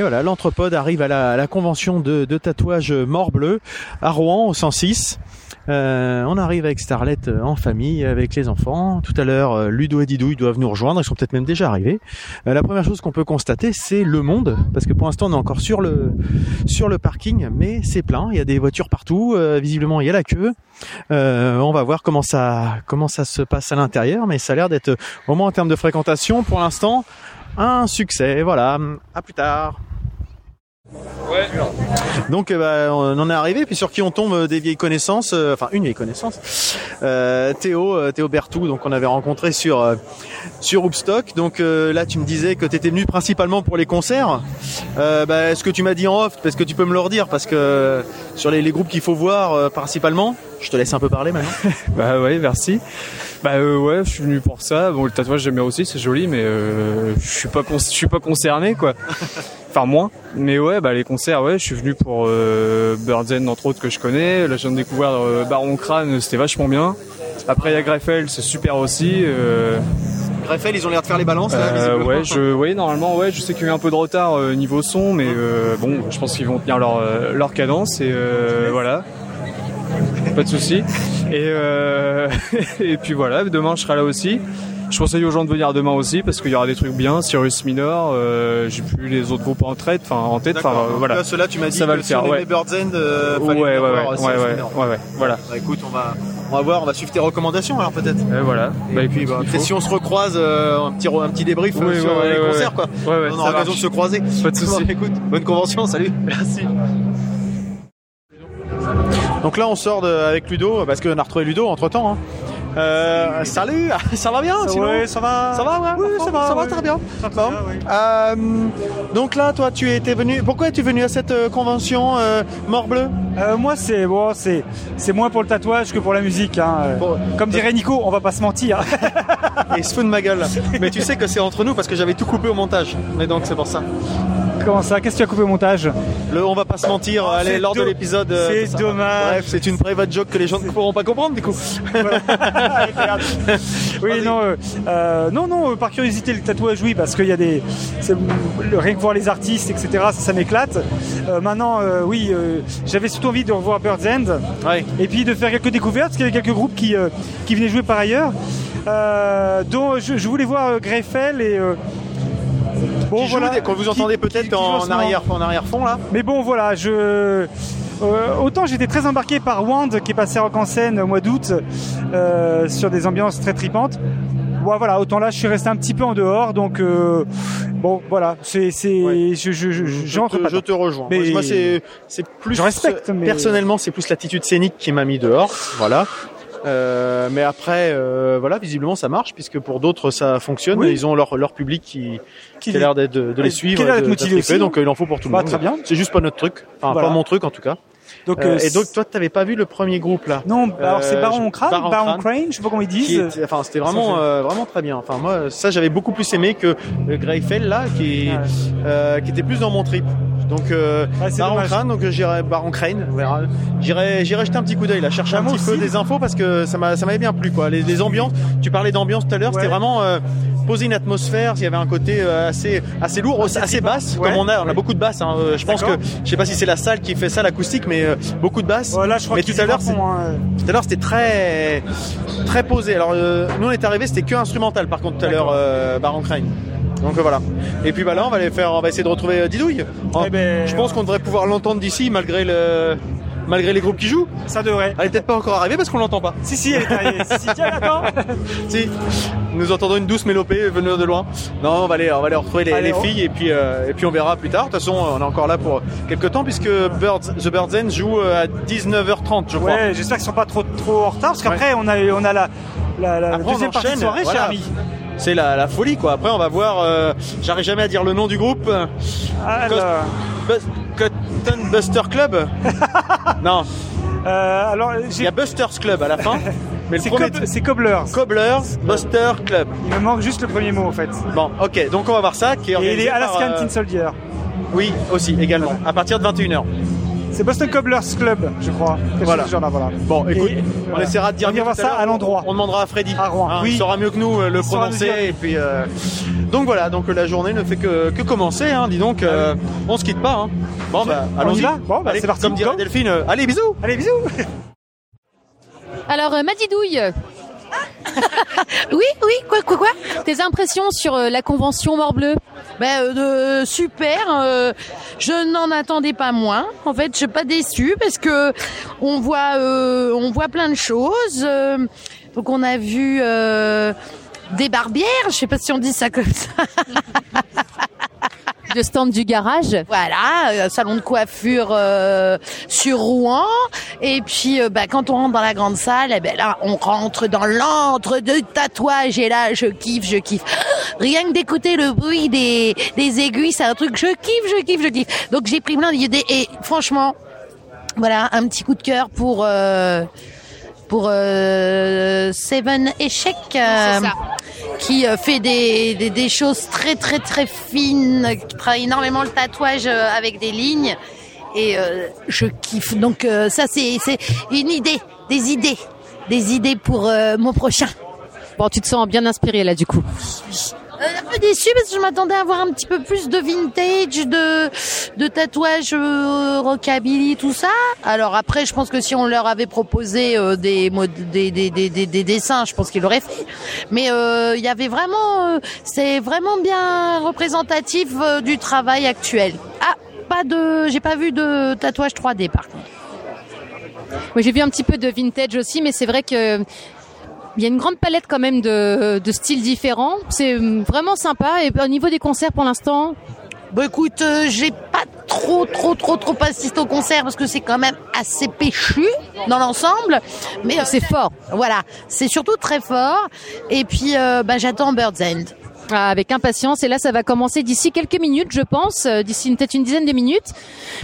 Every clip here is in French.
Et voilà, l'Anthropode arrive à la, convention de, de tatouage Mort Bleu à Rouen au 106. Euh, on arrive avec Starlet euh, en famille, avec les enfants. Tout à l'heure, euh, Ludo et Didouille doivent nous rejoindre. Ils sont peut-être même déjà arrivés. La première chose qu'on peut constater, c'est le monde, parce que pour l'instant, on est encore sur le sur le parking, mais c'est plein. Il y a des voitures partout. Visiblement, il y a la queue. On va voir comment ça comment ça se passe à l'intérieur, mais ça a l'air d'être au moins en termes de fréquentation, pour l'instant, un succès. Voilà. À plus tard. Donc euh, bah, on en est arrivé, puis sur qui on tombe euh, des vieilles connaissances, euh, enfin une vieille connaissance, euh, Théo, Théo Bertou, donc on avait rencontré sur sur Hoopstock. Donc là tu me disais que tu étais venu principalement pour les concerts. Bah, ce que tu m'as dit en off, parce que tu peux me le redire, parce que sur les, groupes qu'il faut voir principalement, je te laisse un peu parler maintenant. Bah ouais, merci. Bah euh, ouais, je suis venu pour ça. Bon, le tatouage j'aime bien aussi, c'est joli, mais euh, je suis pas con- je suis pas concerné quoi. Enfin moins. Mais ouais, bah les concerts, ouais, je suis venu pour euh, Birdsen entre autres que je connais. Là, je viens de découvrir euh, Baron Crâne, c'était vachement bien. Après, il y a Greffel, c'est super aussi. Euh, Greffel, ils ont l'air de faire les balances là. euh, visiblement. ouais, je, ouais, normalement, ouais, je sais qu'il y a eu un peu de retard euh, niveau son, mais euh, bon, je pense qu'ils vont tenir leur, leur cadence et euh, voilà. Pas de souci. Et, euh, et puis voilà, demain je serai là aussi. Je conseille aux gens de venir demain aussi parce qu'il y aura des trucs bien. Cyrus Minor, euh, j'ai plus les autres groupes en tête, enfin en tête, enfin euh, voilà. Là, ceux-là, tu m'as dit Ça va que le si faire, aimait ouais. Bird's End, euh, Ouais, voir, euh, ouais, ouais, ouais, voilà. Bah écoute, on va, on va voir, on va suivre tes recommandations alors peut-être. Et voilà. Bah, Et puis bah, peut-être faut. si on se recroise, un petit un petit débrief Oui, sur les concerts quoi. On aura l'occasion de se croiser. Pas de souci. Écoute, bonne convention, salut. Merci. Donc là on sort de- avec Ludo parce qu'on a retrouvé Ludo entre temps. Euh, salut, ça va bien sinon Ouais, ça va. Ça va, ouais, Oui, bon, ça va, ça va très bien. D'accord. va, oui. Euh, donc là, toi, tu étais venu. Pourquoi es-tu venu à cette euh, convention euh, Mort Bleu? Moi, c'est bon, c'est c'est moins pour le tatouage que pour la musique. Hein. Bon, Comme dirait Nico, on va pas se mentir. Et il se fout de ma gueule. Mais tu sais que c'est entre nous parce que j'avais tout coupé au montage. Mais donc c'est pour ça. Comment ça Qu'est-ce que tu as coupé au montage Le, on va pas se mentir. Oh, allez, lors de l'épisode. euh, c'est dommage. Bref, c'est une private joke que les gens ne pourront pas comprendre du coup. Oui, non, euh, euh, non, non. euh, par curiosité, le tatouage, oui, parce qu'il y a des, rien que voir les artistes, etc. Ça, ça m'éclate. Euh, maintenant, oui, j'avais surtout envie de revoir Bird's End. Ouais. et puis de faire quelques découvertes, parce qu'il y avait quelques groupes qui, qui venaient jouer par ailleurs. Dont je, je voulais voir Greffel et. Bon, Qui joue, voilà, qu'on vous entendez peut-être en, arrière, en arrière fond là. Mais bon, voilà, je. euh, autant j'étais très embarqué par Wand qui est passé Rock en scène au mois d'août euh, sur des ambiances très tripantes. Bon, voilà, autant là je suis resté un petit peu en dehors, donc euh, bon voilà, c'est c'est Ouais. je je je, Je te, pas je te rejoins. Mais- Moi, c'est c'est plus. Je respecte, mais- Personnellement, c'est plus l'attitude scénique qui m'a mis dehors. Voilà. Euh, mais après, euh, voilà, visiblement ça marche puisque pour d'autres ça fonctionne. Oui. Ils ont leur leur public qui Qui- qui a l'air d'être- de, de les qui suivre, a l'air et d'être de- motivé aussi. donc euh, il en faut pour tout le Bah, monde. très bien. C'est juste pas notre truc, enfin Voilà. pas mon truc en tout cas. Donc, Euh, euh, et donc toi, t'avais pas vu le premier groupe là? Non, alors c'est Baron Crane, Baron Baron, Crane, Crane, je sais pas comment ils disent. était- enfin c'était vraiment euh, vraiment très bien. Enfin moi ça j'avais beaucoup plus aimé que Greyfell là qui Ouais. euh, qui était plus dans mon trip. Donc euh, c'est Baron. Crane, donc euh, j'irai Baron Crane, on verra. J'irai j'irai jeter un petit coup d'œil là, chercher Bah, un petit peu des infos parce que ça m'a ça m'avait bien plu quoi. Les, les ambiances, tu parlais d'ambiance tout à l'heure, Ouais. c'était vraiment euh, poser une atmosphère, il y avait un côté euh, assez assez lourd, assez, basse Ouais. comme on a, on a beaucoup de basses hein. Je pense que je sais pas si c'est la salle qui fait ça l'acoustique mais euh, beaucoup de basses. Voilà, je crois mais tout à l'heure, hein. tout à l'heure, c'était très très posé. Alors nous on est arrivé, c'était que instrumental par contre tout à l'heure Baron Crane. Donc euh, voilà. Et puis bah là on va aller faire on va essayer de retrouver euh, Didouille. Eh ben, je pense qu'on devrait pouvoir l'entendre d'ici malgré le malgré les groupes qui jouent. Ça devrait. Elle est peut-être pas encore arrivée parce qu'on l'entend pas. Si, si, elle est arrivée. si, si, tiens, attends. Si nous entendons une douce mélopée venir de loin. Non, on va aller on va aller retrouver les, Allez, les on- filles et puis euh, et puis on verra plus tard. De toute façon, on est encore là pour quelques temps puisque Birds The Birds End joue à 19h30 je crois. Ouais, j'espère qu'ils sont pas trop trop en retard parce qu'après on a on a la la, la Après, on deuxième partie de soirée, voilà. cher ami. C'est la, la folie quoi. Après on va voir. euh, J'arrive jamais à dire le nom du groupe. Alors, Cotton Buster Club. non, euh, alors il y a Busters Club à la fin. Mais le c'est premier Cob- c'est Cobblers. Cobblers Buster Club. Il me manque juste le premier mot en fait. Bon, ok. Donc on va voir ça qui est Et les par, Alaskan euh, Tin Soldier. Oui, aussi également. À partir de 21h. C'est Boston Cobblers Club, je crois. Voilà. genre. Bon, écoute, Et, on voilà. essaiera de dire On mieux à ça à l'endroit. On demandera à Freddy. À Rouen, Hein, oui. Il saura mieux que nous euh, le Il saura nous prononcer. Et puis, euh, donc voilà, donc la journée ne fait que, que commencer. Hein, dis donc, euh, on se quitte pas. Hein. Bon, bah, On allons-y. Bon, bah, c'est parti. Comme dirait. Delphine, euh, allez, bisous. Allez, bisous Alors, euh, Madidouille, Oui, oui, quoi, quoi, quoi tes impressions sur euh, la convention Morbleu Ben, euh, de- super. euh, je n'en attendais pas moins. En fait, je suis pas déçue parce que on voit, euh, on voit plein de choses. euh, donc, on a vu euh, des barbières. Je sais pas si on dit ça comme ça. de stand du garage Voilà, un salon de coiffure euh, sur Rouen. Et puis, euh, bah, quand on rentre dans la grande salle, eh ben là, on rentre dans l'antre de tatouage. Et là, je kiffe, je kiffe. Rien que d'écouter le bruit des, des aiguilles, c'est un truc, je kiffe, je kiffe, je kiffe. Donc, j'ai pris plein d'idées. Et franchement, voilà, un petit coup de cœur pour... Euh, pour euh, Seven Échecs, euh, qui euh, fait des, des, des choses très très très fines, qui travaille énormément le tatouage euh, avec des lignes. Et euh, je kiffe. Donc euh, ça c'est c'est une idée, des idées, des idées pour euh, mon prochain. Bon, tu te sens bien inspiré là du coup. Euh, un peu déçu parce que je m'attendais à avoir un petit peu plus de vintage, de de tatouage euh, rockabilly, tout ça. Alors après, je pense que si on leur avait proposé euh, des, des, des, des, des, des dessins, je pense qu'ils l'auraient fait. Mais euh, il y avait vraiment, euh, c'est vraiment bien représentatif du travail actuel. Ah, pas de, j'ai pas vu de tatouage 3D par contre. Moi, j'ai vu un petit peu de vintage aussi, mais c'est vrai que il y a une grande palette quand même de, de styles différents. C'est vraiment sympa. Et au niveau des concerts, pour l'instant, Bah écoute, euh, j'ai pas trop trop trop trop assisté au concert parce que c'est quand même assez péchu dans l'ensemble. Mais euh, c'est fort. Voilà, c'est surtout très fort. Et puis euh, bah, j'attends Bird's End. Ah, avec impatience. Et là, ça va commencer d'ici quelques minutes, je pense, euh, d'ici peut-être une dizaine de minutes.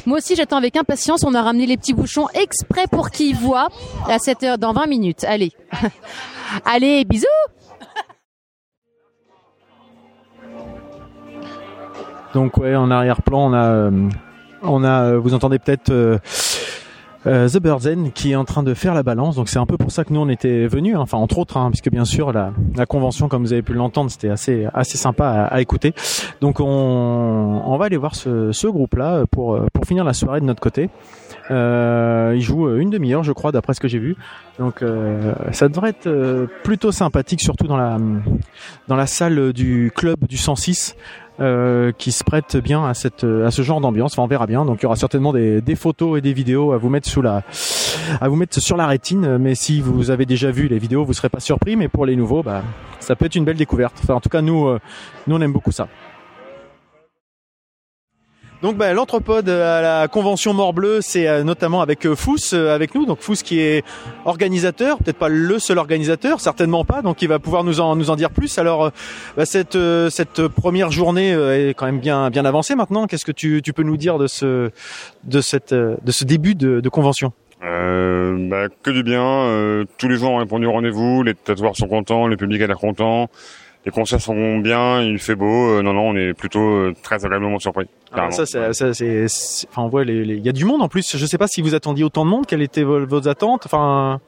Moi aussi, j'attends avec impatience. On a ramené les petits bouchons exprès pour qu'ils voient à cette heure, dans 20 minutes. Allez. Allez, bisous Donc ouais, en arrière-plan, on a, euh, on a, euh, vous entendez peut-être euh, The Birdzen qui est en train de faire la balance. Donc c'est un peu pour ça que nous on était venus, hein. enfin entre autres, hein, puisque bien sûr la, la convention, comme vous avez pu l'entendre, c'était assez, assez sympa à, à écouter. Donc on, on va aller voir ce, ce groupe-là pour, pour finir la soirée de notre côté. Euh, ils jouent une demi-heure, je crois, d'après ce que j'ai vu. Donc euh, ça devrait être euh, plutôt sympathique, surtout dans la dans la salle du club du 106 euh, qui se prête bien à cette à ce genre d'ambiance. Enfin, on verra bien. Donc il y aura certainement des, des photos et des vidéos à vous mettre sous la à vous mettre sur la rétine. Mais si vous avez déjà vu les vidéos, vous serez pas surpris. Mais pour les nouveaux, bah ça peut être une belle découverte. Enfin, en tout cas, nous euh, nous on aime beaucoup ça. Donc bah, l'entrepode à la convention Morbleu, c'est euh, notamment avec euh, Fous euh, avec nous. Donc Fous qui est organisateur, peut-être pas le seul organisateur, certainement pas. Donc il va pouvoir nous en nous en dire plus. Alors euh, bah, cette euh, cette première journée euh, est quand même bien bien avancée maintenant. Qu'est-ce que tu, tu peux nous dire de ce de cette euh, de ce début de, de convention? Euh, bah, que du bien. euh, tous les gens ont répondu au rendez-vous. Les tatoueurs sont contents, le public a l'air content. Les concerts sont bien, il fait beau. euh, non, non, on est plutôt euh, très agréablement surpris. Ah. Ça c'est ça c'est c'est- enfin on voit les les- il y a du monde en plus. Je sais pas si vous attendiez autant de monde. Quelles étaient vos, vos attentes? Enfin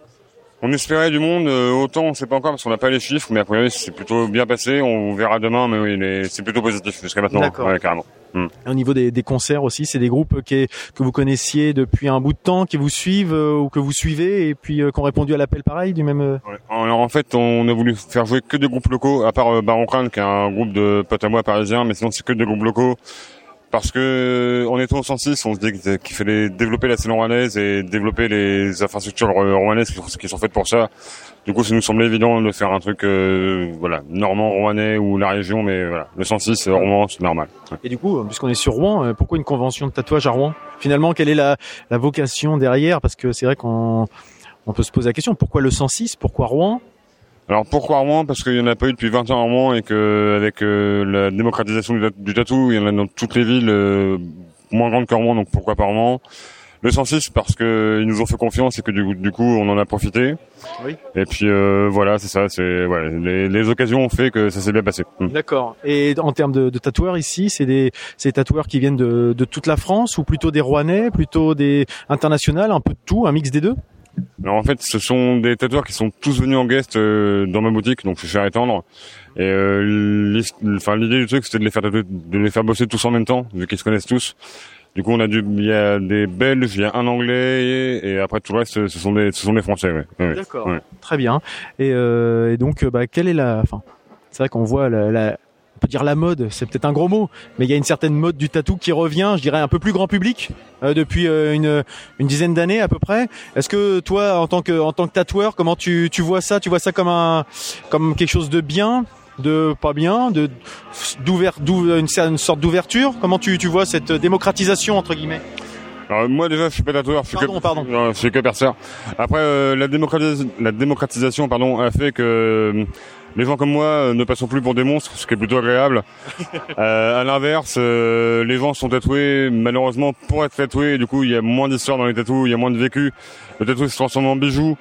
On espérait du monde, euh, autant on sait pas encore parce qu'on n'a pas les chiffres, mais a priori c'est plutôt bien passé. On verra demain, mais oui, c'est plutôt positif jusqu'à maintenant. Ouais, carrément. au niveau des, des concerts aussi, c'est des groupes qui que vous connaissiez depuis un bout de temps, qui vous suivent euh, ou que vous suivez et puis euh, qui ont répondu à l'appel pareil du même. euh, Ouais. Alors en fait, on a voulu faire jouer que des groupes locaux, à part euh, Baron Crâne, qui est un groupe de potes à moi parisiens, mais sinon c'est que des groupes locaux. Parce que euh, en étant au 106, on se dit qu'il fallait développer la scène rouennaise et développer les infrastructures euh, rouennaises qui, sont faites pour ça. Du coup, ça nous semblait évident de faire un truc, euh, voilà, normand, rouennais ou la région, mais voilà, le 106, euh, Rouen, c'est normal. Et du coup, puisqu'on est sur Rouen, euh, pourquoi une convention de tatouage à Rouen? Finalement, quelle est la, la vocation derrière? Parce que c'est vrai qu'on on peut se poser la question pourquoi le 106 Pourquoi Rouen? Alors pourquoi Rouen? Parce qu'il n'y en a pas eu depuis 20 ans à Rouen et que avec euh, la démocratisation du, tat- du tatou, il y en a dans toutes les villes euh, moins grandes que Rouen, donc pourquoi pas Rouen? Le 106 parce que ils nous ont fait confiance et que du, du coup on en a profité. Oui. Et puis euh, voilà, c'est ça. C'est ouais, les, les occasions ont fait que ça s'est bien passé. Mm. D'accord. Et en termes de, de tatoueurs ici, c'est des, c'est des tatoueurs qui viennent de, de toute la France ou plutôt des Rouennais, plutôt des internationales, un peu de tout, un mix des deux? Alors en fait, ce sont des tatoueurs qui sont tous venus en guest euh, dans ma boutique, donc chez Cher et Tendre. Et euh, enfin l'idée du truc, c'était de les faire tatouer- de les faire bosser tous en même temps, vu qu'ils se connaissent tous. Du coup, on a du, il y a des Belges, il y a un Anglais, et, et après tout le reste, ce sont des, ce sont des Français. Ouais. D'accord. Ouais. Très bien. Et, euh, et donc, euh, bah, quelle est la, enfin, c'est vrai qu'on voit la, la- on peut dire la mode, c'est peut-être un gros mot, mais il y a une certaine mode du tatou qui revient, je dirais un peu plus grand public euh, depuis euh, une, une dizaine d'années à peu près. Est-ce que toi, en tant que en tant que tatoueur, comment tu, tu vois ça? Tu vois ça comme un comme quelque chose de bien, de pas bien, de d'ouvert, d'ou- une, une sorte d'ouverture? Comment tu, tu vois cette démocratisation entre guillemets? Alors moi déjà, je suis pas tatoueur, je suis Pardon, que, pardon. Non, je suis que perceur. Après, euh, la, démocratis- la démocratisation, pardon, a fait que euh, les gens comme moi euh, ne passons plus pour des monstres, ce qui est plutôt agréable. euh, à l'inverse, euh, les gens sont tatoués malheureusement pour être tatoués. et Du coup, il y a moins d'histoires dans les tatous, il y a moins de vécu. Le tatou se transforme en bijou,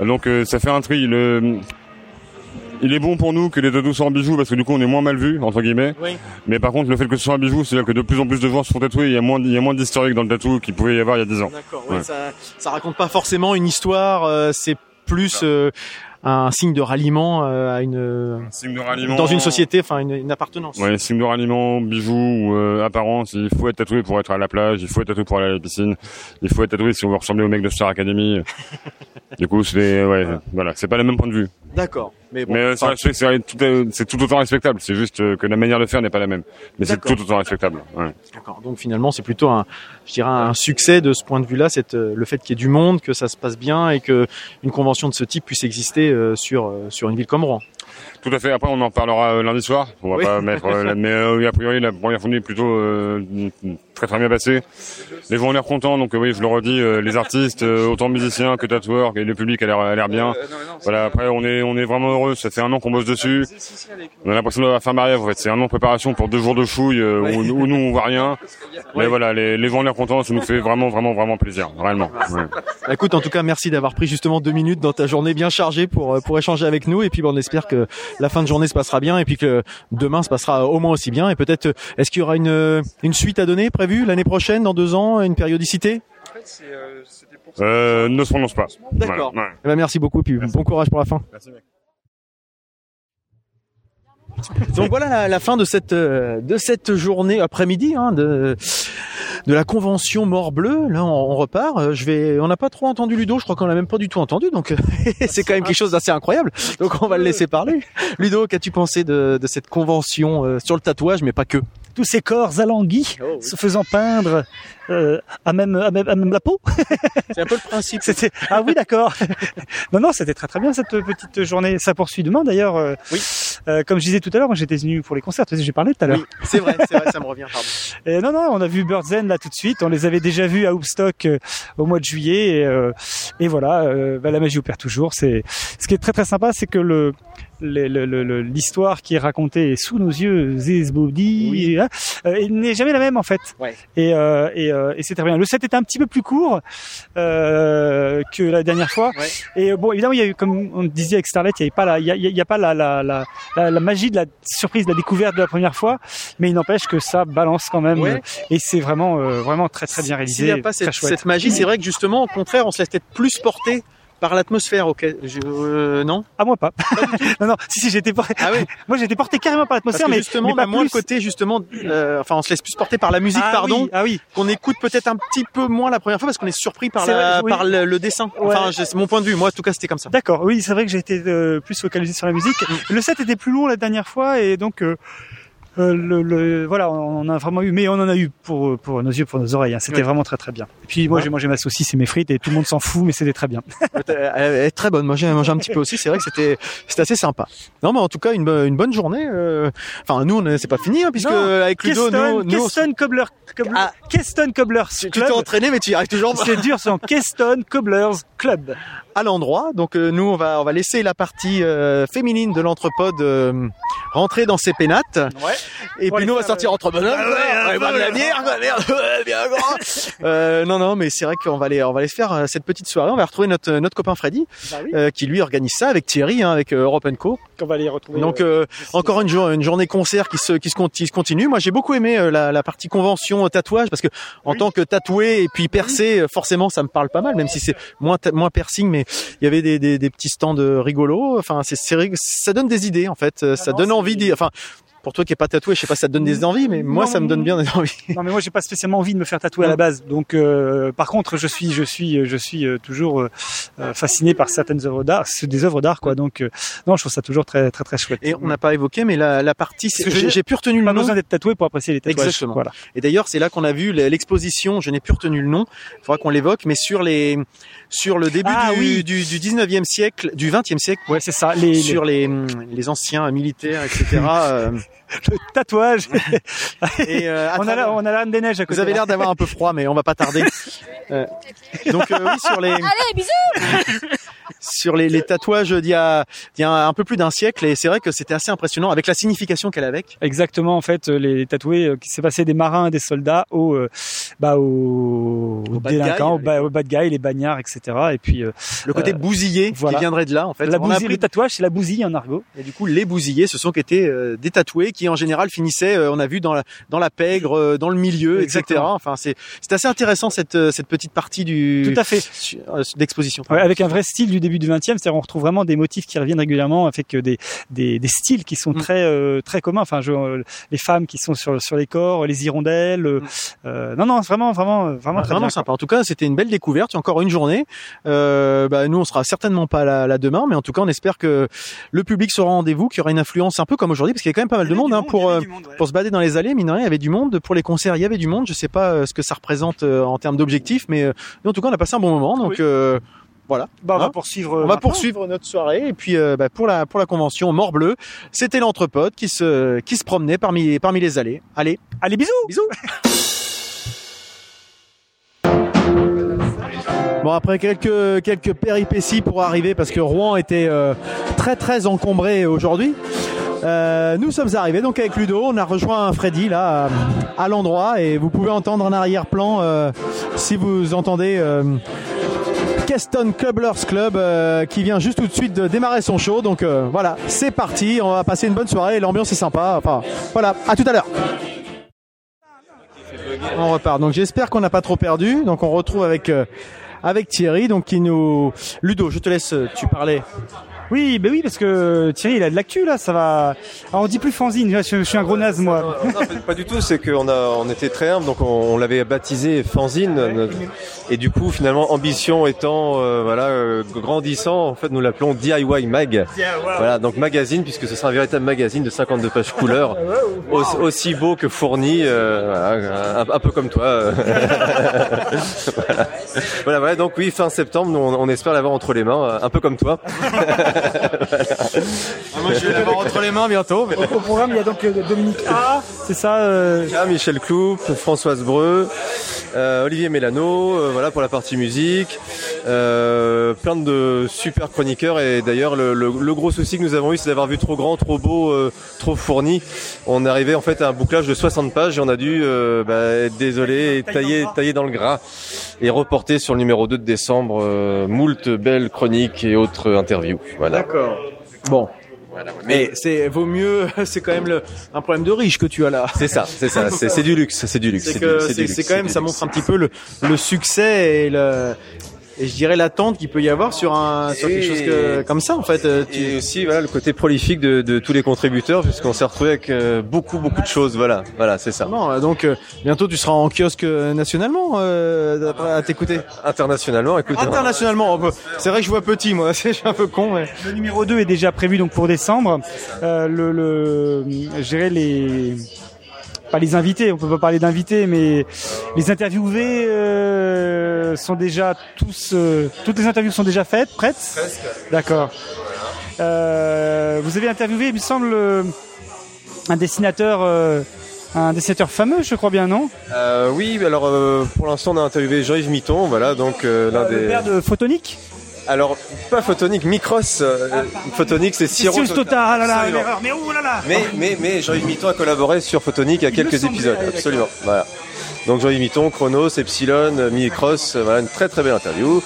donc euh, ça fait un tri. Le, il est bon pour nous que les tatous soient en bijoux parce que du coup on est moins mal vu entre guillemets. Oui. Mais par contre le fait que ce soit un bijou, c'est-à-dire que de plus en plus de gens se font tatouer, il y a moins, il y a moins d'historique dans le tatou qu'il pouvait y avoir il y a 10 ans. D'accord. Ouais. Ça, ça raconte pas forcément une histoire. euh, c'est plus euh, un signe de ralliement euh, à une Signe de ralliement. dans une société, enfin une, une appartenance. Ouais, signe de ralliement, bijoux ou euh, apparence. Il faut être tatoué pour être à la plage. Il faut être tatoué pour aller à la piscine. Il faut être tatoué si on veut ressembler au mec de Star Academy. du coup, c'est ouais, voilà, c'est pas le même point de vue. D'accord. Mais bon. Mais euh, enfin, c'est c'est tout, euh, c'est tout autant respectable. C'est juste euh, que la manière de faire n'est pas la même. Mais c'est tout autant respectable. Ouais. D'accord. Donc finalement, c'est plutôt un, je dirais un succès de ce point de vue-là, c'est le fait qu'il y ait du monde, que ça se passe bien et que une convention de ce type puisse exister sur sur une ville comme Rouen. Tout à fait. Après, on en parlera euh, lundi soir. On va Oui. pas mettre. euh, la- mais euh, oui, a priori, la première fournée est plutôt euh, très très bien passée. Les gens ont l'air contents. Donc euh, oui, je le redis, euh, les artistes, euh, autant musiciens que tatoueurs, et le public a l'air a l'air bien. Voilà. Après, on est on est vraiment heureux. Ça fait un an qu'on bosse dessus. On a l'impression d'avoir fait un mariage. En fait, c'est un an de préparation pour deux jours de chouille euh, où, où nous on voit rien. Mais voilà, les, les gens ont l'air contents. Ça nous fait vraiment vraiment vraiment plaisir. Réellement. Ouais. Bah, Écoute, en tout cas, merci d'avoir pris justement deux minutes dans ta journée bien chargée pour pour échanger avec nous. Et puis, bon, on espère que la fin de journée se passera bien et puis que demain se passera au moins aussi bien. Et peut-être, est-ce qu'il y aura une une suite à donner prévue l'année prochaine, dans deux ans, une périodicité? Euh, ne se prononce pas. D'accord. Voilà. Ouais. Eh ben, merci beaucoup. Puis bon courage pour la fin. Merci, mec. Donc voilà la, la fin de cette euh, de cette journée après-midi hein, de de la convention Mort Bleu. Là, on, on repart. Euh, Je vais. On n'a pas trop entendu Ludo. Je crois qu'on l'a même pas du tout entendu. Donc c'est quand même quelque chose d'assez incroyable. Donc on va le laisser parler. Ludo, qu'as-tu pensé de, de cette convention euh, sur le tatouage, mais pas que? Tous ces corps alanguis Oh, oui. se faisant peindre euh, à, même, à, même, à même la peau? C'est un peu le principe. C'était ah oui d'accord. non non c'était très très bien cette petite journée. Ça poursuit demain d'ailleurs. Oui. Euh, comme je disais tout à l'heure, moi j'étais venu pour les concerts. Tu sais, j'ai parlé tout à l'heure. Oui, c'est vrai, c'est vrai, ça me revient. Pardon. Et non non, on a vu Birdzen là tout de suite. On les avait déjà vus à Hoopstock euh, au mois de juillet. Et, euh, et voilà, bah, la magie opère toujours. C'est ce qui est très très sympa, c'est que le l'histoire qui est racontée sous nos yeux, Zesbody, Oui. hein, euh, n'est jamais la même en fait. Ouais. Et, euh, et, euh, et c'était bien. Le set était un petit peu plus court euh, que la dernière fois. Ouais. Et bon, évidemment, il y a eu, comme on disait avec Starlet, il n'y avait pas la, il y a, il y a pas la, la, la, la, la magie de la surprise, de la découverte de la première fois. Mais il n'empêche que ça balance quand même. Ouais. Et c'est vraiment, euh, vraiment très très bien réalisé. S'il n'y a pas cette, cette magie, c'est vrai que justement, au contraire, on se laisse peut-être plus porter par l'atmosphère. Ok, je, euh, non? Ah moi pas. non non, si si j'étais porté. Ah oui. moi j'étais porté carrément par l'atmosphère, mais justement, mais pas moins le côté justement, euh, enfin, on se laisse plus porter par la musique, Ah pardon, oui, ah oui. qu'on écoute peut-être un petit peu moins la première fois parce qu'on est surpris par, la, vrai, oui. par le, le dessin. Enfin, Ouais. c'est mon point de vue. Moi, en tout cas, c'était comme ça. D'accord, oui, c'est vrai que j'ai été euh, plus focalisé sur la musique. Mm. Le set était plus long la dernière fois et donc euh, le, le- voilà, on a vraiment eu, mais on en a eu pour pour nos yeux, pour nos oreilles. hein. C'était vraiment très très bien. Et puis moi Ouais. j'ai mangé ma saucisse et mes frites et tout le monde s'en fout, mais c'était très bien. Elle est très bonne. Moi, j'ai mangé un petit peu aussi. C'est vrai que c'était, c'était assez sympa. Non, mais en tout cas, une, bo- une bonne journée. euh, Enfin, nous, on est- c'est pas fini, hein, puisque Non, avec Ludo, Keston, nous, nous, on- Keston Cobbler, Cobbler- Ah. Keston Cobblers tu tu Club. t'es entraîné, mais tu y arrives toujours. C'est dur, c'est en Keston Cobblers Club. à l'endroit. Donc euh, nous, on va on va laisser la partie euh, féminine de l'entrepode euh, rentrer dans ses pénates. Ouais. Et puis nous on va sortir entre bonhommes, quoi. on va boire de la bière, quoi, merde, ouais, bien grand. Euh, non, non, mais c'est vrai qu'on va aller, on va aller se faire euh, cette petite soirée. On va retrouver notre notre copain Freddy, Bah oui. euh, qui lui organise ça avec Thierry, hein, avec euh, Europe Co. On va les retrouver. Donc euh, encore une, une journée concert qui se, qui se, qui se continue. Moi j'ai beaucoup aimé la, la partie convention tatouage parce que en tant que tatoué et puis percé, forcément ça me parle pas mal, même si c'est moins moins piercing, mais il y avait des, des, des petits stands rigolos. Enfin c'est ça donne des idées en fait. Euh, ça non, donne envie. d'y- Enfin pour toi qui est pas tatoué, je sais pas, ça te donne des envies, mais moi Non, ça me donne bien des envies. Non mais moi j'ai pas spécialement envie de me faire tatouer à la base. Donc euh, par contre je suis je suis je suis euh, toujours euh, euh, fasciné par certaines œuvres d'art, c'est des œuvres d'art quoi. Donc euh, non je trouve ça toujours très très très chouette. Et on n'a pas évoqué, mais la, la partie, c'est- Parce que j'ai plus retenu le pas nom. besoin d'être tatoué pour apprécier les tatouages. Exactement. Voilà. Et d'ailleurs, c'est là qu'on a vu l'exposition. Je n'ai plus retenu le nom. Il faudra qu'on l'évoque, mais sur les, sur le début Ah, du, oui. du, du 19e siècle, du 20e siècle, Ouais c'est ça. Les, les- sur les, les anciens militaires, etc. euh, le tatouage. et euh, à on a la, on a l'âne des neiges à côté. vous avez l'air d'avoir un peu froid, mais on va pas tarder. Euh, donc euh, oui, sur les, Allez, bisous sur les, les tatouages d'il y a, d'il y a un peu plus d'un siècle, et c'est vrai que c'était assez impressionnant avec la signification qu'elle avait. Exactement, en fait, les tatoués euh, qui s'est passé des marins et des soldats aux, euh, bah, aux, Aux bad délinquants, guys, aux, ba- aux bad guys, les bagnards, etc. Et puis euh, Le côté Euh, bousillé voilà. qui viendrait de là, en fait. la bousille, appris le tatouage, c'est la bousille en argot. Et du coup, les bousillés, ce sont été euh, des tatoués qui, en général, finissaient, euh, on a vu dans la, dans la pègre, euh, dans le milieu, etc. Enfin, c'est, c'est assez intéressant cette, cette petite partie du Tout à fait. su- euh, d'exposition. Ouais, avec un vrai style du début du 20e, c'est-à-dire on retrouve vraiment des motifs qui reviennent régulièrement avec euh, des, des, des styles qui sont Mm. très euh, très communs. Enfin, je, euh, les femmes qui sont sur sur les corps, les hirondelles. euh, Mm. non, non, vraiment, vraiment, vraiment Ah, très vraiment bien. sympa. En tout cas, c'était une belle découverte. Encore une journée. Euh, bah, nous, on sera certainement pas là, là demain, mais en tout cas, on espère que le public sera au rendez-vous, qu'il y aura une influence un peu comme aujourd'hui, parce qu'il y a quand même pas mal de monde, hein, pour euh, pour se balader dans les allées. Mine rien, il y avait du monde. Pour les concerts, il y avait du monde. Je sais pas ce que ça représente en termes d'objectifs, mais en tout cas, on a passé un bon moment. Donc Oui. Voilà. Bah, on Hein va poursuivre. On va poursuivre notre soirée et puis euh, bah, pour la pour la convention Mort Bleu, c'était l'entrepote qui se qui se promenait parmi parmi les allées. Allez, Allez, bisous. bisous. Bon après quelques quelques péripéties pour arriver parce que Rouen était euh, très très encombré aujourd'hui. Euh, nous sommes arrivés donc avec Ludo, on a rejoint Freddy là à, à l'endroit et vous pouvez entendre en arrière-plan euh, si vous entendez Keston Clublers Club euh, qui vient juste tout de suite de démarrer son show. Donc euh, voilà, c'est parti, on va passer une bonne soirée, l'ambiance est sympa. Enfin voilà, à tout à l'heure. On repart. Donc j'espère qu'on n'a pas trop perdu. Donc on retrouve avec euh, avec Thierry, donc qui nous Ludo, je te laisse. Tu parlais. Oui, ben oui, parce que Thierry, il a de l'actu là, ça va. Alors, on dit plus fanzine, je, je suis un gros naze moi. Non, pas- pas du tout, c'est qu'on a, on était très humble, donc on, on l'avait baptisé Fanzine, notre- et du coup, finalement, ambition étant, euh, voilà, euh, grandissant, en fait, nous l'appelons DIY Mag. Voilà, donc magazine, puisque ce sera un véritable magazine de 52 pages couleurs, aussi, aussi beau que fourni, euh, voilà, un, un peu comme toi. voilà. voilà, voilà, donc oui, fin septembre, nous, on, on espère l'avoir entre les mains, un peu comme toi. moi je vais l'avoir entre les mains bientôt. Au programme, il y a donc euh, Dominique A, c'est ça euh, Ah, Michel Cloup, Françoise Breu, euh, Olivier Mélano, euh, voilà pour la partie musique, euh, plein de super chroniqueurs et d'ailleurs le, le- le gros souci que nous avons eu c'est d'avoir vu trop grand, trop beau, euh, trop fourni. On est arrivé en fait à un bouclage de 60 pages et on a dû euh, bah, être désolé et tailler, tailler dans le gras et reporter sur le numéro 2 de décembre euh, moult belles chroniques et autres interviews. Voilà. D'accord. Bon. Mais c'est vaut mieux. C'est quand même le, un problème de riche que tu as là. C'est ça, c'est ça, c'est du luxe, c'est du luxe. C'est quand même ça montre un petit peu le, le succès et le et je dirais l'attente qu'il peut y avoir sur un sur quelque chose que, comme ça en fait. euh, tu- Et aussi voilà le côté prolifique de, de tous les contributeurs puisqu'on s'est retrouvé avec euh, beaucoup beaucoup de choses voilà voilà c'est ça Non, euh, donc euh, bientôt tu seras en kiosque euh, nationalement euh, à t'écouter. internationalement écoute hein. Internationalement, c'est vrai que je vois petit moi, je suis un peu con mais Le numéro 2 est déjà prévu donc pour décembre. Euh, le, le, je dirais les pas les invités, on peut pas parler d'invités, mais les interviewés euh, sont déjà tous, euh, toutes les interviews sont déjà faites, prêtes. D'accord. Euh, vous avez interviewé, il me semble, un dessinateur, un dessinateur fameux, je crois bien, non? Oui alors pour l'instant on a interviewé Jean-Yves Mitton voilà donc l'un Le des père de Photonique? Alors, pas photonique, Micros. euh, photonique, c'est Siro Tota, ah là là, l'erreur. Mais oh là là Mais, mais, mais Jean-Yves Mitton a collaboré sur Photonique à quelques épisodes, d'accord. absolument. Voilà. Donc Jean-Yves Mitton, Chronos, Epsilon, Micros, euh, voilà une très très belle interview.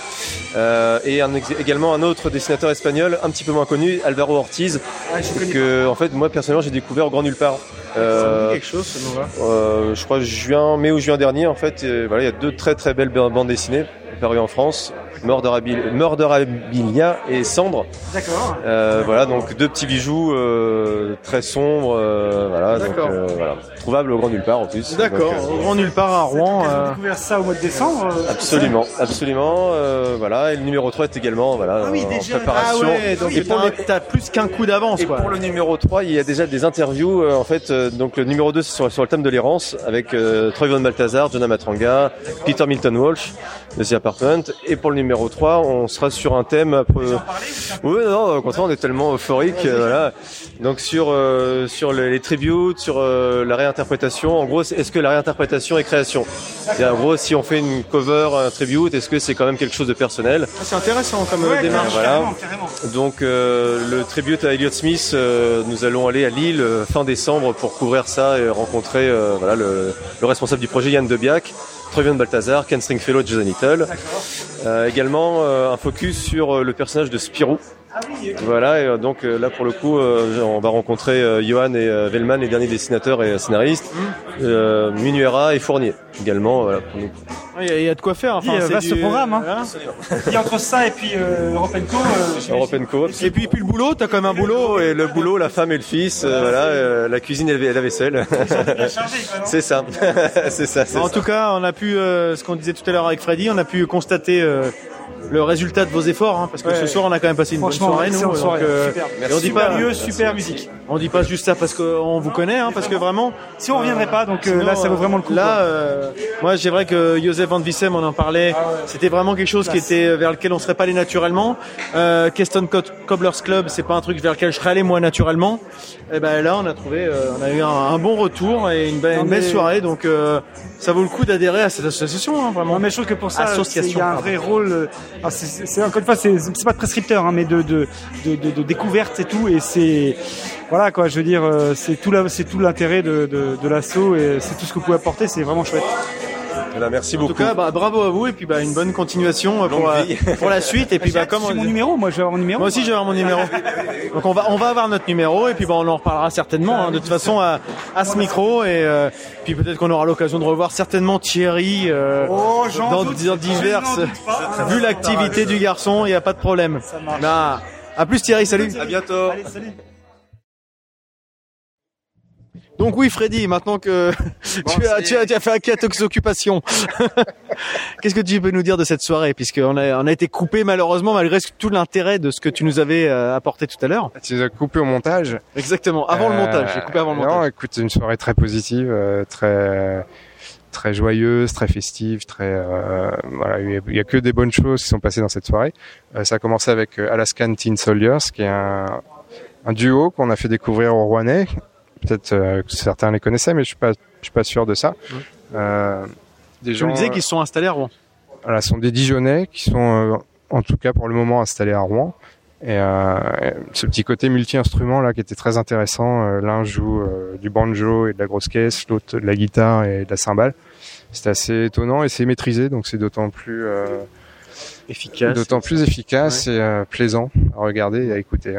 Euh, et un également un autre dessinateur espagnol, un petit peu moins connu, Alvaro Ortiz, Ah, que en fait moi personnellement j'ai découvert au Grand Nulle Part. Euh, quelque chose ce nom-là. euh, je crois juin, mai ou juin dernier en fait. voilà, il y a deux très très belles bandes dessinées parues en France, Murderabilia Murderabilia et Cendre. D'accord. Euh, voilà, donc deux petits bijoux euh, très sombres, euh, voilà, donc, euh, voilà, trouvables au grand nulle part en plus. D'accord, au grand nulle part à Rouen. Euh, découvert ça au mois de décembre. absolument, absolument, euh, voilà. Et le numéro 3 est également, voilà, Ah oui, en déjà. préparation. Ah ouais, donc et pour t'as- plus qu'un coup d'avance et quoi. pour le numéro 3, il y a déjà des interviews. euh, en fait, euh, donc le numéro 2 c'est sur, sur le thème de l'errance avec euh, Troy Von Balthazar, Jonah Matranga, Peter Milton Walsh de The Apartment. Et pour le numéro 3, on sera sur un thème. un peu- Oui, non, au contraire, on est tellement euphorique. euh, voilà. Donc sur euh, sur les, les tributes, sur euh, la réinterprétation. En gros, est-ce que la réinterprétation est création? Et En gros, si on fait une cover, un tribute, est-ce que c'est quand même quelque chose de personnel? Ah, C'est intéressant comme euh, Ouais, démarche. voilà. carrément, carrément. donc euh, le tribute à Elliott Smith, euh, nous allons aller à Lille fin décembre pour couvrir ça et rencontrer euh, voilà le, le responsable du projet Yann Debiac, Trevion Balthazar, Ken Stringfellow et Jason Little. Euh, également euh, un focus sur euh, le personnage de Spirou. Voilà, et euh, donc là pour le coup, on va rencontrer Johan et Vellman, les derniers dessinateurs et scénaristes, Minuera et Fournier également. Voilà, pour nous. Il y, a- il y a de quoi faire. Enfin, Dis, euh, vaste du- programme, hein. voilà. Et entre ça et puis euh, Europe Co, euh, European Co. Et puis, puis le boulot, t'as quand même un boulot. et le boulot, la femme et le fils, euh, voilà, euh, la cuisine et la vaisselle. c'est ça, c'est ça, En ça. tout cas, on a pu, euh, ce qu'on disait tout à l'heure avec Freddy, on a pu constater euh, le résultat de vos efforts, hein, parce que Ouais. ce soir on a quand même passé une bonne soirée. Nous, excellente donc, soirée, euh, super. et on dit super pas, lieu, super musique. On dit pas juste ça parce qu'on vous connaît, hein, parce que vraiment. Si on reviendrait pas, donc euh, Sinon, là ça vaut vraiment le coup. Là, euh, moi, c'est vrai que Joseph Van Vissem, on en parlait. C'était vraiment quelque chose qui était vers lequel on serait pas allé naturellement. Euh, Keston Co- Cobblers Club, c'est pas un truc vers lequel je serais allé moi naturellement. Et ben là, on a trouvé, euh, on a eu un, un bon retour et une, belle- une soirée. Donc, euh, ça vaut le coup d'adhérer à cette association, hein, vraiment. Non, mais je trouve que pour ça, il y a un pardon. vrai rôle. euh, c'est- encore une fois, c'est c'est pas de prescripteur, hein, mais de de, de, de, de découverte et tout. Et c'est voilà quoi. Je veux dire, euh, c'est tout la- c'est tout l'intérêt de, de, de l'assaut et c'est tout ce que vous pouvez apporter. C'est vraiment chouette. Voilà, merci En beaucoup. tout cas, bah, bravo à vous et puis bah, une bonne continuation euh, pour, euh, pour la suite. Et puis bah, comme C'est on mon numéro. Moi, je vais avoir mon numéro. Moi aussi, je vais avoir mon numéro. Donc on va on va avoir notre numéro et puis bah, on en reparlera certainement hein, de toute façon à, à ce micro et euh, puis peut-être qu'on aura l'occasion de revoir certainement Thierry euh, Oh, dans, doute. dans diverses. Vu l'activité du garçon, il n'y a pas de problème. Bah, à plus Thierry, salut. À bientôt. Allez, salut. Donc oui Freddy, maintenant que tu, as, tu, as, tu as fait un cas tes occupations, qu'est-ce que tu peux nous dire de cette soirée? Puisqu'on a, on a été coupé malheureusement malgré tout l'intérêt de ce que tu nous avais euh, apporté tout à l'heure. Tu les as coupés au montage. Exactement, avant le Euh, montage, j'ai coupé avant le Non, montage. écoute, c'est une soirée très positive, euh, très très joyeuse, très festive, très euh, voilà, il y, y a que des bonnes choses qui sont passées dans cette soirée. Euh, ça a commencé avec euh, Alaskan Teen Soldiers, qui est un, un duo qu'on a fait découvrir aux Rouennais. Peut-être euh, que certains les connaissaient, mais je suis pas je suis pas sûr de ça. Euh, des Tu gens, me disais euh, qu'ils sont installés à Rouen. voilà, ce sont des Dijonais qui sont, euh, en tout cas pour le moment, installés à Rouen. Et euh, ce petit côté multi-instrument là qui était très intéressant. euh, L'un joue euh, du banjo et de la grosse caisse, l'autre de la guitare et de la cymbale. C'était assez étonnant et c'est maîtrisé, donc c'est d'autant plus euh, Efficace. d'autant plus efficace et euh, plaisant à regarder et à écouter.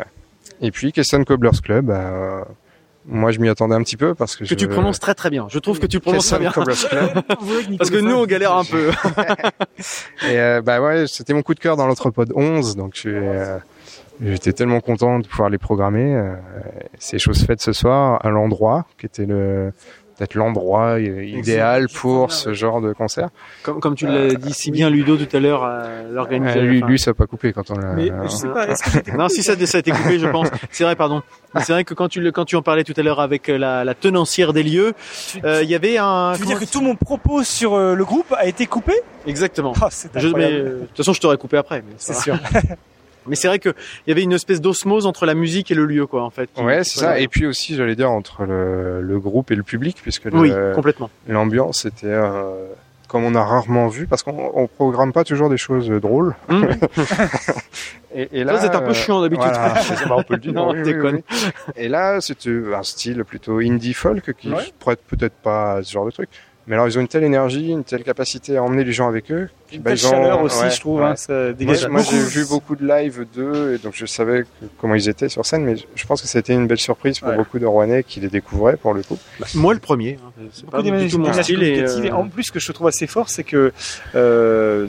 Et puis Keston Cobblers Club, bah, euh, moi je m'y attendais un petit peu parce que, Que je, tu prononces très très bien. Je trouve que tu prononces très bien. Parce que nous on galère un peu. Et euh, bah ouais, c'était mon coup de cœur dans l'Anthropode 11, donc je suis, euh, j'étais tellement content de pouvoir les programmer. euh, c'est chose faite ce soir à l'endroit, qui était le peut-être l'endroit euh, idéal pour ce genre de concert. Comme, comme tu l'as dit si bien Ludo tout à l'heure, euh, l'organisateur. Euh, lui, lui, ça n'a pas coupé quand on l'a. Mais je sais pas. Est-ce que j'étais Non, si ça, ça a été coupé, je pense. C'est vrai, pardon. Mais C'est vrai que quand tu le, quand tu en parlais tout à l'heure avec euh, la, la tenancière des lieux, euh, il y avait un. Tu veux dire que tout mon propos sur euh, le groupe a été coupé? Exactement. C'est Je, mais, euh, de toute façon, je t'aurais coupé après. mais C'est sûr. Mais c'est vrai que il y avait une espèce d'osmose entre la musique et le lieu, quoi, en fait. qui- Ouais, c'est ça. Et puis aussi, j'allais dire entre le, le groupe et le public, puisque le- Oui, complètement. l'ambiance était euh, comme on a rarement vu, parce qu'on on programme pas toujours des choses drôles. Hum. et, et Toi, c'est un peu euh, chiant d'habitude. voilà. Bah, on peut le dire. Non, oui, oui, déconne. oui. Et là, c'était un style plutôt indie folk qui Ouais. prête peut-être pas à ce genre de truc. Mais alors, ils ont une telle énergie, une telle capacité à emmener les gens avec eux. Une Bah, telle ils ont- chaleur aussi, ouais, je trouve. ouais. Hein, ça Moi, dégage moi, j'ai vu beaucoup de live d'eux, et donc je savais que- comment ils étaient sur scène, mais je pense que ça a été une belle surprise pour Ouais. beaucoup de Rouennais qui les découvraient pour le coup. Bah, moi, le premier. hein. C'est beaucoup pas du tout mon d'images style. Et, euh, en plus, ce que je trouve assez fort, c'est que, euh,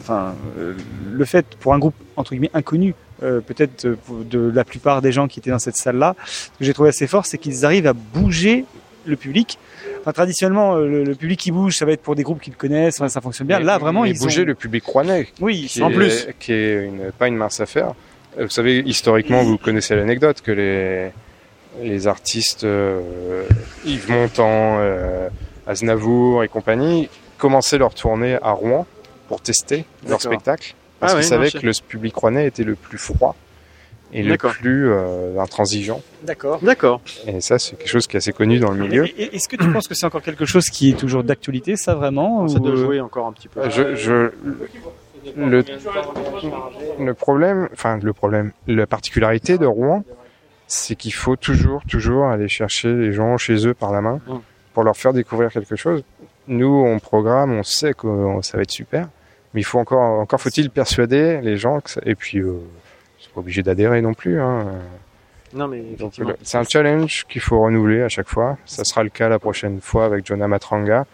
enfin, euh, le fait pour un groupe entre guillemets inconnu, euh, peut-être pour- de la plupart des gens qui étaient dans cette salle-là, ce que j'ai trouvé assez fort, c'est qu'ils arrivent à bouger le public. Enfin, traditionnellement, euh, le, le public qui bouge, ça va être pour des groupes qu'ils connaissent, enfin, ça fonctionne bien. Mais- Là, vraiment, mais ils bouger ont... le public rouennais, Oui, qui En est, plus. qui est une, pas une mince affaire. Euh, Vous savez, historiquement, vous connaissez l'anecdote que les, les artistes euh, Yves Montand, euh, Aznavour et compagnie commençaient leur tournée à Rouen pour tester leur spectacle. Parce Ah qu'ils savaient que le public rouennais était le plus froid et le plus euh, intransigeant. D'accord. D'accord. Et ça, c'est quelque chose qui est assez connu dans le milieu. Est-ce que tu penses que c'est encore quelque chose qui est toujours d'actualité, ça vraiment Ça ou, doit euh, jouer encore un petit peu. Je, je, le, le problème, enfin le problème, la particularité de Rouen, c'est qu'il faut toujours, toujours aller chercher les gens chez eux par la main Mm. pour leur faire découvrir quelque chose. Nous, on programme, on sait que euh, ça va être super, mais il faut encore, encore faut-il persuader les gens que ça- et puis, euh, pas obligé d'adhérer non plus. Hein. Non, mais c'est un challenge qu'il faut renouveler à chaque fois. Ça sera le cas la prochaine fois avec Jonah Matranga,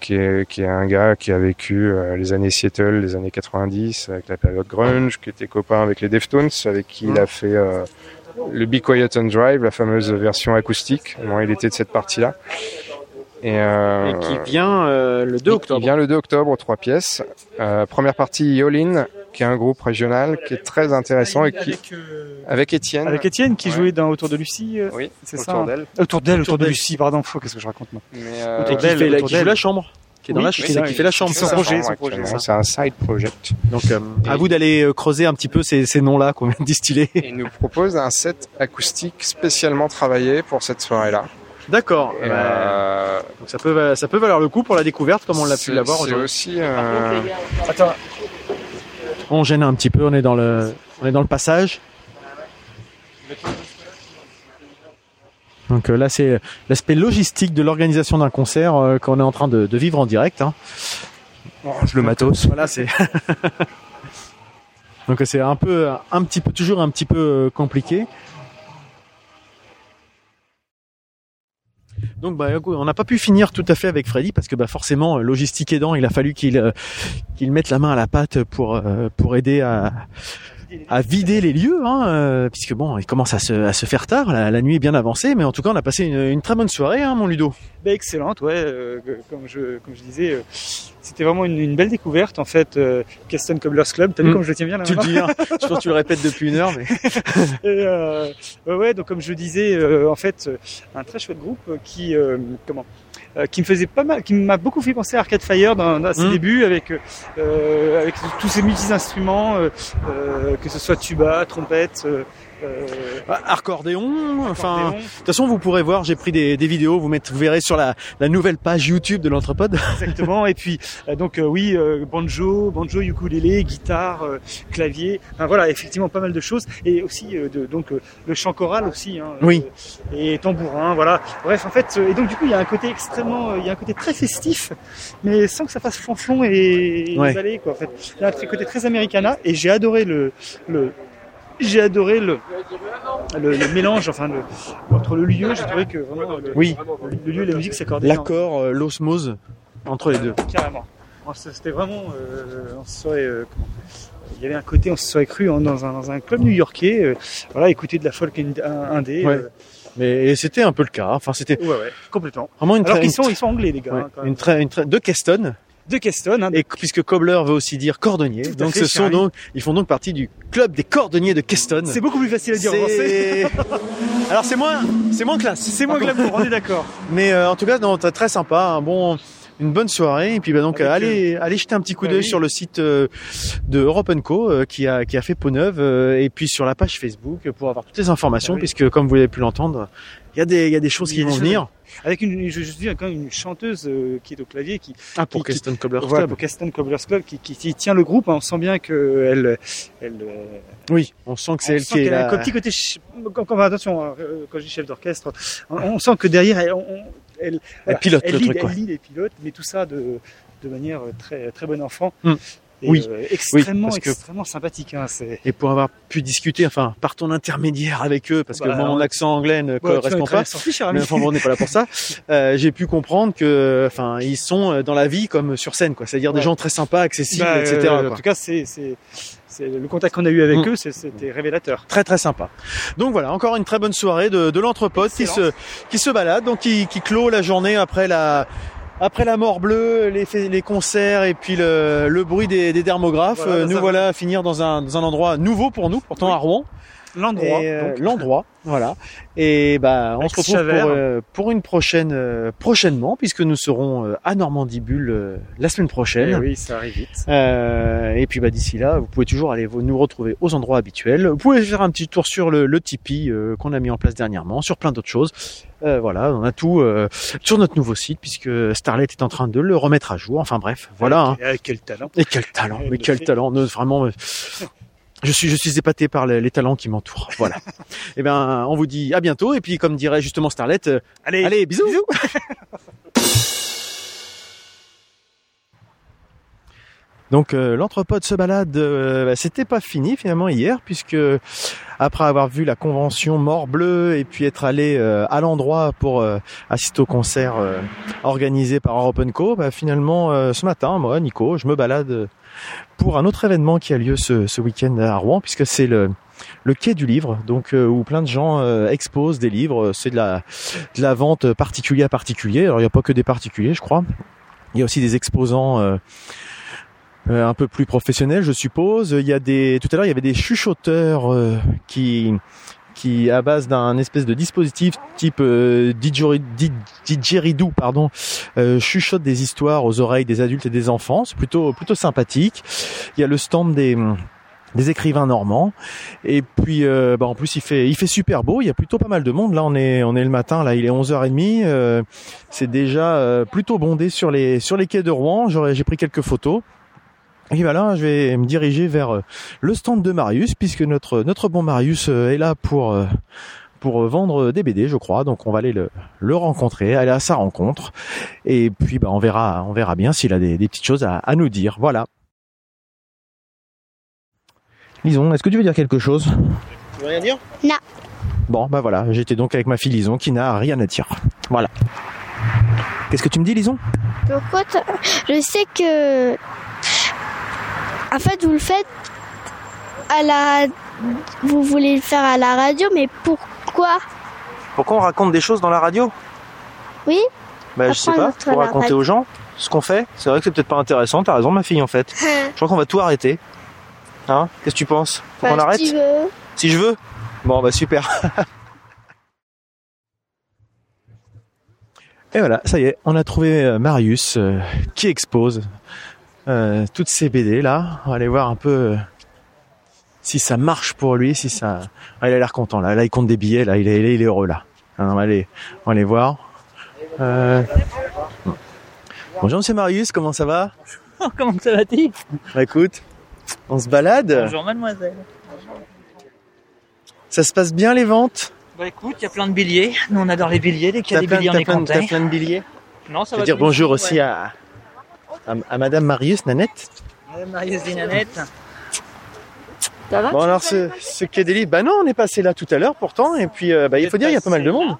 qui est, qui est un gars qui a vécu euh, les années Seattle, les années 90, avec la période grunge, qui était copain avec les Deftones, avec qui il a fait euh, le Be Quiet and Drive, la fameuse version acoustique. Bon, il était de cette partie-là. Et, euh, Et qui vient euh, le 2 il- octobre. Il vient le 2 octobre trois pièces. Euh, première partie Yolin, qui est un groupe régional qui est très intéressant et qui, avec, euh, avec Étienne. avec Étienne qui Ouais. jouait dans Autour de Lucie, euh, Oui, c'est autour ça. hein. d'elle. Autour d'elle, autour de. Lucie, pardon. Qu'est-ce que je raconte moi Mais, euh, qui d'elle, fait, la, autour qui joue la chambre. Qui est dans Oui, la, qui qui, fait la chambre. c'est projet, son projet, c'est un side project. Donc, euh, à vous d'aller creuser un petit peu ces, ces noms-là qu'on vient de distiller. Et il nous propose un set acoustique spécialement travaillé pour cette soirée-là. D'accord. Bah, euh, donc ça peut, ça peut valoir le coup pour la découverte, comme on l'a pu c'est- l'avoir C'est aujourd'hui. aussi euh, Attends, On gêne un petit peu, on est dans le, on est dans le passage. Donc euh, là, c'est l'aspect logistique de l'organisation d'un concert euh, qu'on est en train de, de vivre en direct. Hein. le matos. Voilà, c'est. Donc c'est un peu, un petit peu, toujours un petit peu euh, compliqué. Donc bah on n'a pas pu finir tout à fait avec Freddy parce que bah forcément euh, logistique aidant, il a fallu qu'il euh, qu'il mette la main à la pâte pour euh, pour aider à à vider les lieux, hein, euh, puisque bon, il commence à se, à se faire tard, la, la nuit est bien avancée, mais en tout cas, on a passé une, une très bonne soirée, hein, mon Ludo. bah, excellente, ouais. euh, comme je comme je disais, euh, c'était vraiment une, une belle découverte en fait. Keston Cobblers Club, t'as vu Mm. comme je le tiens bien là Tu le dis, hein, je pense que tu le répètes depuis une heure, mais Et, ouais, donc comme je disais, en fait, un très chouette groupe qui, comment, euh, qui me faisait pas mal, qui m'a beaucoup fait penser à Arcade Fire dans, dans ses Mm. débuts avec euh, avec tous ces multi instruments, euh, euh, que ce soit tuba, trompette. Euh, Ah, accordéon, enfin, de toute façon, vous pourrez voir, j'ai pris des, des vidéos, vous, mettez, vous verrez sur la, la nouvelle page YouTube de l'Entrepode. Exactement. Et puis euh, donc euh, oui, euh, banjo, banjo, ukulélé, guitare, euh, clavier. Enfin, voilà, effectivement pas mal de choses. Et aussi euh, de, donc euh, le chant choral aussi. Hein, Oui. et tambourin. Voilà. Bref, en fait, euh, et donc du coup il y a un côté extrêmement, il y a un côté très festif, mais sans que ça fasse flonflon et, et Ouais. quoi. En fait, il y a un côté très americana. Et j'ai adoré le le j'ai adoré le, le, le mélange, enfin, le, entre le lieu, j'ai trouvé que vraiment le, Oui. le, lieu et la musique s'accordaient. L'accord, euh, l'osmose entre les deux. Carrément. C'était vraiment, euh, on se serait, euh, comment il y avait un côté, on se serait cru dans, un, dans un club new-yorkais, voilà, écouter de la folk ind- indé. Ouais. Mais c'était un peu le cas. Enfin, c'était ouais, ouais, complètement. vraiment une Alors qu'ils sont, ils sont anglais, les gars. Ouais, hein, quand même. une une de Keston, De Keston, hein, et puisque cobbler veut aussi dire cordonnier, Tout donc fait, ce sont Charlie. donc, ils font donc partie du club des cordonniers de Keston. c'est beaucoup plus facile à dire en français. C'est- Alors c'est moins, c'est moins classe. C'est moins glamour, on est d'accord. Mais euh, en tout cas, non, très très sympa, un bon, une bonne soirée. Et puis bah donc Avec, euh, allez, allez jeter un petit coup bah d'œil oui. sur le site euh, de Europe Co euh, qui a qui a fait peau neuve euh, et puis sur la page Facebook pour avoir toutes les informations Ah oui. puisque comme vous avez pu l'entendre, il y a des il y a des choses Il y qui des vont choses- venir. Avec une, je, je dis quand même une chanteuse euh, qui est au clavier, qui Ah pour qui- Keston Cobbler voilà, Club. pour Caston Cobblers Club, qui, qui, qui tient le groupe. hein. On sent bien que elle, elle, Oui, on sent que c'est on elle qui est qu'elle a là. un petit côté. Quand, quand- attention, hein, quand je dis chef d'orchestre, on, on sent que derrière, elle, on- elle, voilà, pilote elle le lead, truc, elle lead et pilote, mais tout ça de, de manière très très bon enfant. Hmm. Et, Oui. euh, extrêmement, parce que- extrêmement sympathique. Hein, Et pour avoir pu discuter, enfin, par ton intermédiaire avec eux, parce que Bah, mon accent anglais ne correspond pas. Mais enfin, on n'est pas là pour ça. Euh, j'ai pu comprendre que, enfin, ils sont euh, dans la vie comme sur scène, quoi. C'est-à-dire des gens très sympas, accessibles, Bah, etc. euh, quoi. en tout cas, c'est c'est le contact qu'on a eu avec Hmm. eux, c'est- c'était révélateur. Très très sympa. Donc voilà, encore une très bonne soirée de, de l'entrepôt qui se qui se balade, donc qui, qui clôt la journée après la après la mort bleue, les, les concerts et puis le, le bruit des, des dermographes. Voilà, Euh, nous un- voilà à finir dans un dans un endroit nouveau pour nous, pourtant Oui. à Rouen. L'endroit. Et, euh, l'endroit, voilà. Et bah on Avec se retrouve pour, euh, pour une prochaine euh, prochainement puisque nous serons euh, à Normandie Bulle euh, la semaine prochaine. Eh oui, ça arrive vite. Euh, et puis bah d'ici là, vous pouvez toujours aller vous- nous retrouver aux endroits habituels. Vous pouvez faire un petit tour sur le, le Tipeee euh, qu'on a mis en place dernièrement, sur plein d'autres choses. Euh, voilà, on a tout euh, sur notre nouveau site puisque Starlet est en train de le remettre à jour. Enfin bref, voilà. hein. Avec, avec quel talent. Et quel talent, mais quel fait. talent, vraiment. Je suis, je suis épaté par les, les talents qui m'entourent. Voilà. et ben, on vous dit à bientôt. Et puis, comme dirait justement Starlet, euh, Allez, allez, bisous. Donc euh, l'entrepode se balade, euh, bah, c'était pas fini finalement hier puisque après avoir vu la convention Mort Bleu et puis être allé euh, à l'endroit pour assister au concert organisé par Europe Co, bah, finalement ce matin moi Nico, je me balade pour un autre événement qui a lieu ce, ce week-end à Rouen puisque c'est le le quai du livre, donc euh, où plein de gens euh, exposent des livres. C'est de la de la vente particulier à particulier. Alors il n'y a pas que des particuliers, je crois. Il y a aussi des exposants euh, euh, un peu plus professionnels, je suppose. Il y a des tout à l'heure il y avait des chuchoteurs euh, qui qui à base d'un espèce de dispositif type euh, didgeri- did- didgeridoo pardon euh, chuchote des histoires aux oreilles des adultes et des enfants. C'est plutôt plutôt sympathique. Il y a le stand des des écrivains normands. Et puis euh, bah, en plus il fait il fait super beau. Il y a plutôt pas mal de monde. Là on est on est le matin. Là il est 11h30 euh, c'est déjà euh, plutôt bondé sur les sur les quais de Rouen. J'ai pris quelques photos et voilà, je vais me diriger vers euh, le stand de Marius puisque notre notre bon Marius euh, est là pour euh, pour vendre des BD, je crois. Donc on va aller le, le rencontrer, aller à sa rencontre et puis bah on verra on verra bien s'il a des, des petites choses à, à nous dire. Voilà. Lison, est-ce que tu veux dire quelque chose? Tu veux rien dire? Non. Bon, bah voilà, j'étais donc avec ma fille Lison qui n'a rien à dire. Voilà. Qu'est-ce que tu me dis, Lison? Pourquoi Je sais que. En fait, vous le faites à la. Vous voulez le faire à la radio, mais pourquoi? Pourquoi on raconte des choses dans la radio? Oui Bah, je sais pas, pour raconter radio? aux gens ce qu'on fait. C'est vrai que c'est peut-être pas intéressant, t'as raison, ma fille, en fait. Je crois qu'on va tout arrêter. Hein? Qu'est-ce que tu penses? Faut qu'on Bah, arrête? si. Si je veux? Bon, bah super. Et voilà, ça y est, on a trouvé euh, Marius euh, qui expose euh, toutes ces BD là. On va aller voir un peu euh, si ça marche pour lui, si ça. Ah, il a l'air content là. Là, il compte des billets. Là, il est, il est, heureux là. Hein, on va aller, on va aller voir. Euh... Bonjour, Monsieur Marius, comment ça va Comment ça va-t-il? Bah écoute, on se balade. Bonjour mademoiselle. Ça se passe bien les ventes? Bah écoute, il y a plein de billets. Nous on adore les billets. Dès qu'il y a des plein, billets, on est plein- content. t'as plein de billets? Non, ça Je va veux dire bonjour ouais. aussi à, à, à Madame Marius Nanette. Madame Marius Dinanette. Ça va Bon alors ce, ce quai des livres, bah non on est passé là tout à l'heure pourtant et puis euh, bah, il faut dire il y a pas mal de monde.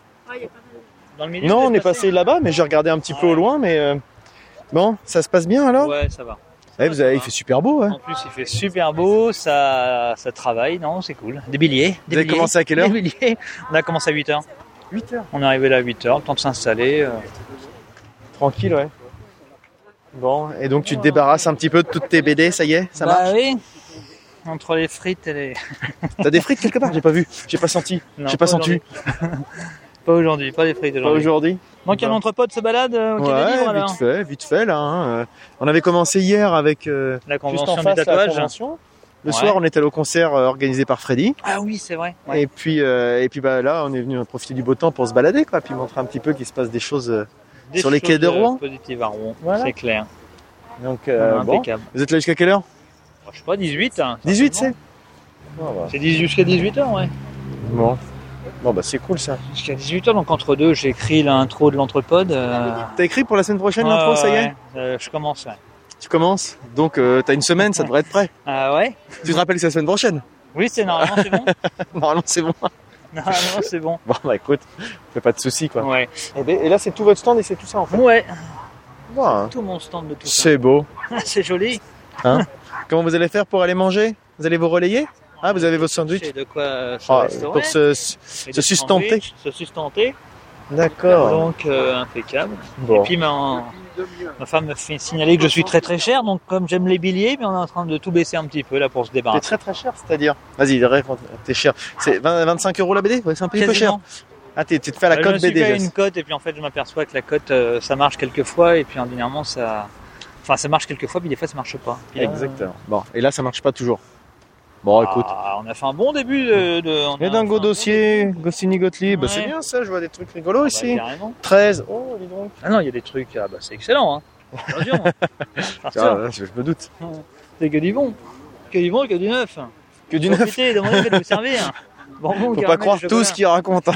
Dans le milieu, Non vous on est passé là-bas mais j'ai regardé un petit peu au loin mais euh, bon ça se passe bien alors? Ouais, ça va. Ouais, vous avez, il fait super beau hein. En plus, il fait super beau, ça, ça travaille, non, c'est cool. Des billets. Des Vous avez commencé à quelle heure? Des billets. On a commencé à 8h. 8 heures. On est arrivé là à 8h, temps de s'installer. euh. Tranquille ouais. Bon et donc tu te débarrasses un petit peu de toutes tes BD ça y est ça bah marche oui. Entre les frites et les. T'as des frites quelque part J'ai pas vu, j'ai pas senti, j'ai pas, senti. aujourd'hui. pas aujourd'hui, pas les frites Pas aujourd'hui. aujourd'hui. Donc un entrepôt se balade euh, au Ouais, livres alors vite fait, vite fait là. hein. Euh, On avait commencé hier avec euh, La juste en convention du face la convention. Le Ouais. soir, on était allé au concert euh, organisé par Freddy. Ah oui, c'est vrai. ouais. Et puis, et puis bah là, on est venu profiter du beau temps pour se balader, quoi, puis montrer un petit peu qu'il se passe des choses Des sur les quais de euh, Rouen. Positives à Rouen, Voilà. c'est clair. Donc, euh, bon. Impeccable. Vous êtes là jusqu'à quelle heure Je sais pas, 18. hein, 18, certainement. c'est C'est 18 jusqu'à 18h, ouais. Bon. Bon, bah c'est cool ça. Jusqu'à 18h, donc entre deux, j'ai écrit l'intro de l'entrepode. euh, T'as écrit pour la semaine prochaine l'intro, ça y est euh, Je commence, ouais. Tu commences Donc, euh, t'as une semaine, ça devrait être prêt. Ah ouais Tu te rappelles que c'est la semaine prochaine Oui, c'est normalement, c'est bon. Normalement, c'est bon. Normalement, c'est bon. Bon, bah écoute, fais pas de soucis, quoi. Ouais. Et, ben- et là, c'est tout votre stand et c'est tout ça, en fait. Ouais, Bon, hein. tout mon stand de tout ça. c'est beau. c'est joli. Hein Comment vous allez faire pour aller manger? Vous allez vous relayer? Ah, vous avez votre sandwich J'ai de quoi se Ah. Pour se, se sustenter. sandwichs, Se sustenter. D'accord. Donc, euh, impeccable. Bon. Et puis, ma, ma femme me fait signaler que je suis très très cher. Donc, comme j'aime les billets, mais on est en train de tout baisser un petit peu là pour se T'es débarrasser. très très cher, c'est-à-dire Vas-y, t'es cher. C'est 20 25 euros la BD Ouais, c'est un peu peu cher. Ah, t'es t'es fait à la Euh, je cote BD. Jess. une cote et puis en fait je m'aperçois que la cote euh, ça marche quelques fois et puis ordinairement ça enfin ça marche quelques fois puis des fois ça marche pas Puis Exactement. Bon, et là, ça marche pas toujours. Bon, écoute. ah, on a fait un bon début de, de Et d'un fait go un bon dossier, Goscinny Gottlieb, bah, Ouais. c'est bien ça, je vois des trucs rigolos ici. Bah, carrément. 13. Oh, dis donc. ah non il y a des trucs ah, bah, c'est excellent hein Ah, là, je, je me doute. c'est que du bon que du bon et que du neuf Que du neuf. Profitez, demandez de vous servir bon, bon, Faut pas croire tout ce qu'il raconte.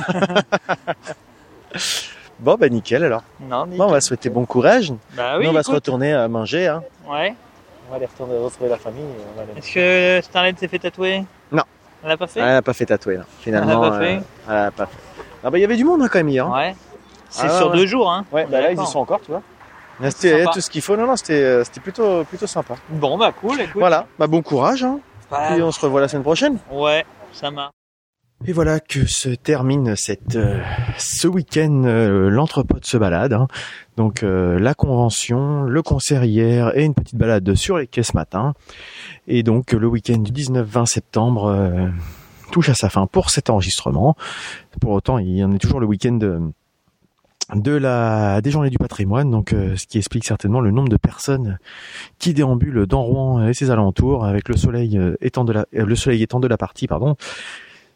bon, bah nickel alors. non Bon, on va souhaiter bon courage. bah oui Nous, on va se écoute. retourner à manger. Hein. ouais On va aller retourner retrouver la famille. et on va aller- est-ce que Starlet s'est fait tatouer? Non. elle l'a pas fait? Ah, elle n'a pas fait tatouer là. Finalement, Elle a pas fait? euh, elle pas fait. Ah bah il y avait du monde hein, quand même hier. hein. ouais c'est Ah, sur ouais. deux jours hein Ouais, bah là ils y d'accord. sont encore, tu vois. Là, C'était Sympa. tout ce qu'il faut. Non, non, c'était euh, c'était plutôt plutôt sympa. Bon bah cool, écoute. Voilà, bah bon courage. Hein. Et on se revoit la semaine prochaine. Ouais, ça marche. Et voilà que se termine cette euh, ce week-end euh, l'entrepôt se balade. hein. Donc euh, la convention, le concert hier et une petite balade sur les quais ce matin. Et donc le week-end du 19-20 septembre euh, touche à sa fin pour cet enregistrement. Pour autant, il y en est toujours le week-end de, de la des journées du patrimoine, donc ce qui explique certainement le nombre de personnes qui déambulent dans Rouen et ses alentours avec le soleil étant de la le soleil étant de la partie pardon.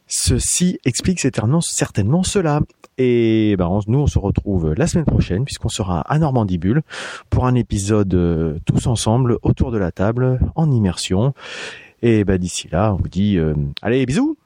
Ceci explique certainement, cela. Et ben, nous, on se retrouve la semaine prochaine, puisqu'on sera à Normandibule pour un épisode euh, tous ensemble autour de la table en immersion. Et ben, d'ici là, on vous dit, euh, allez, bisous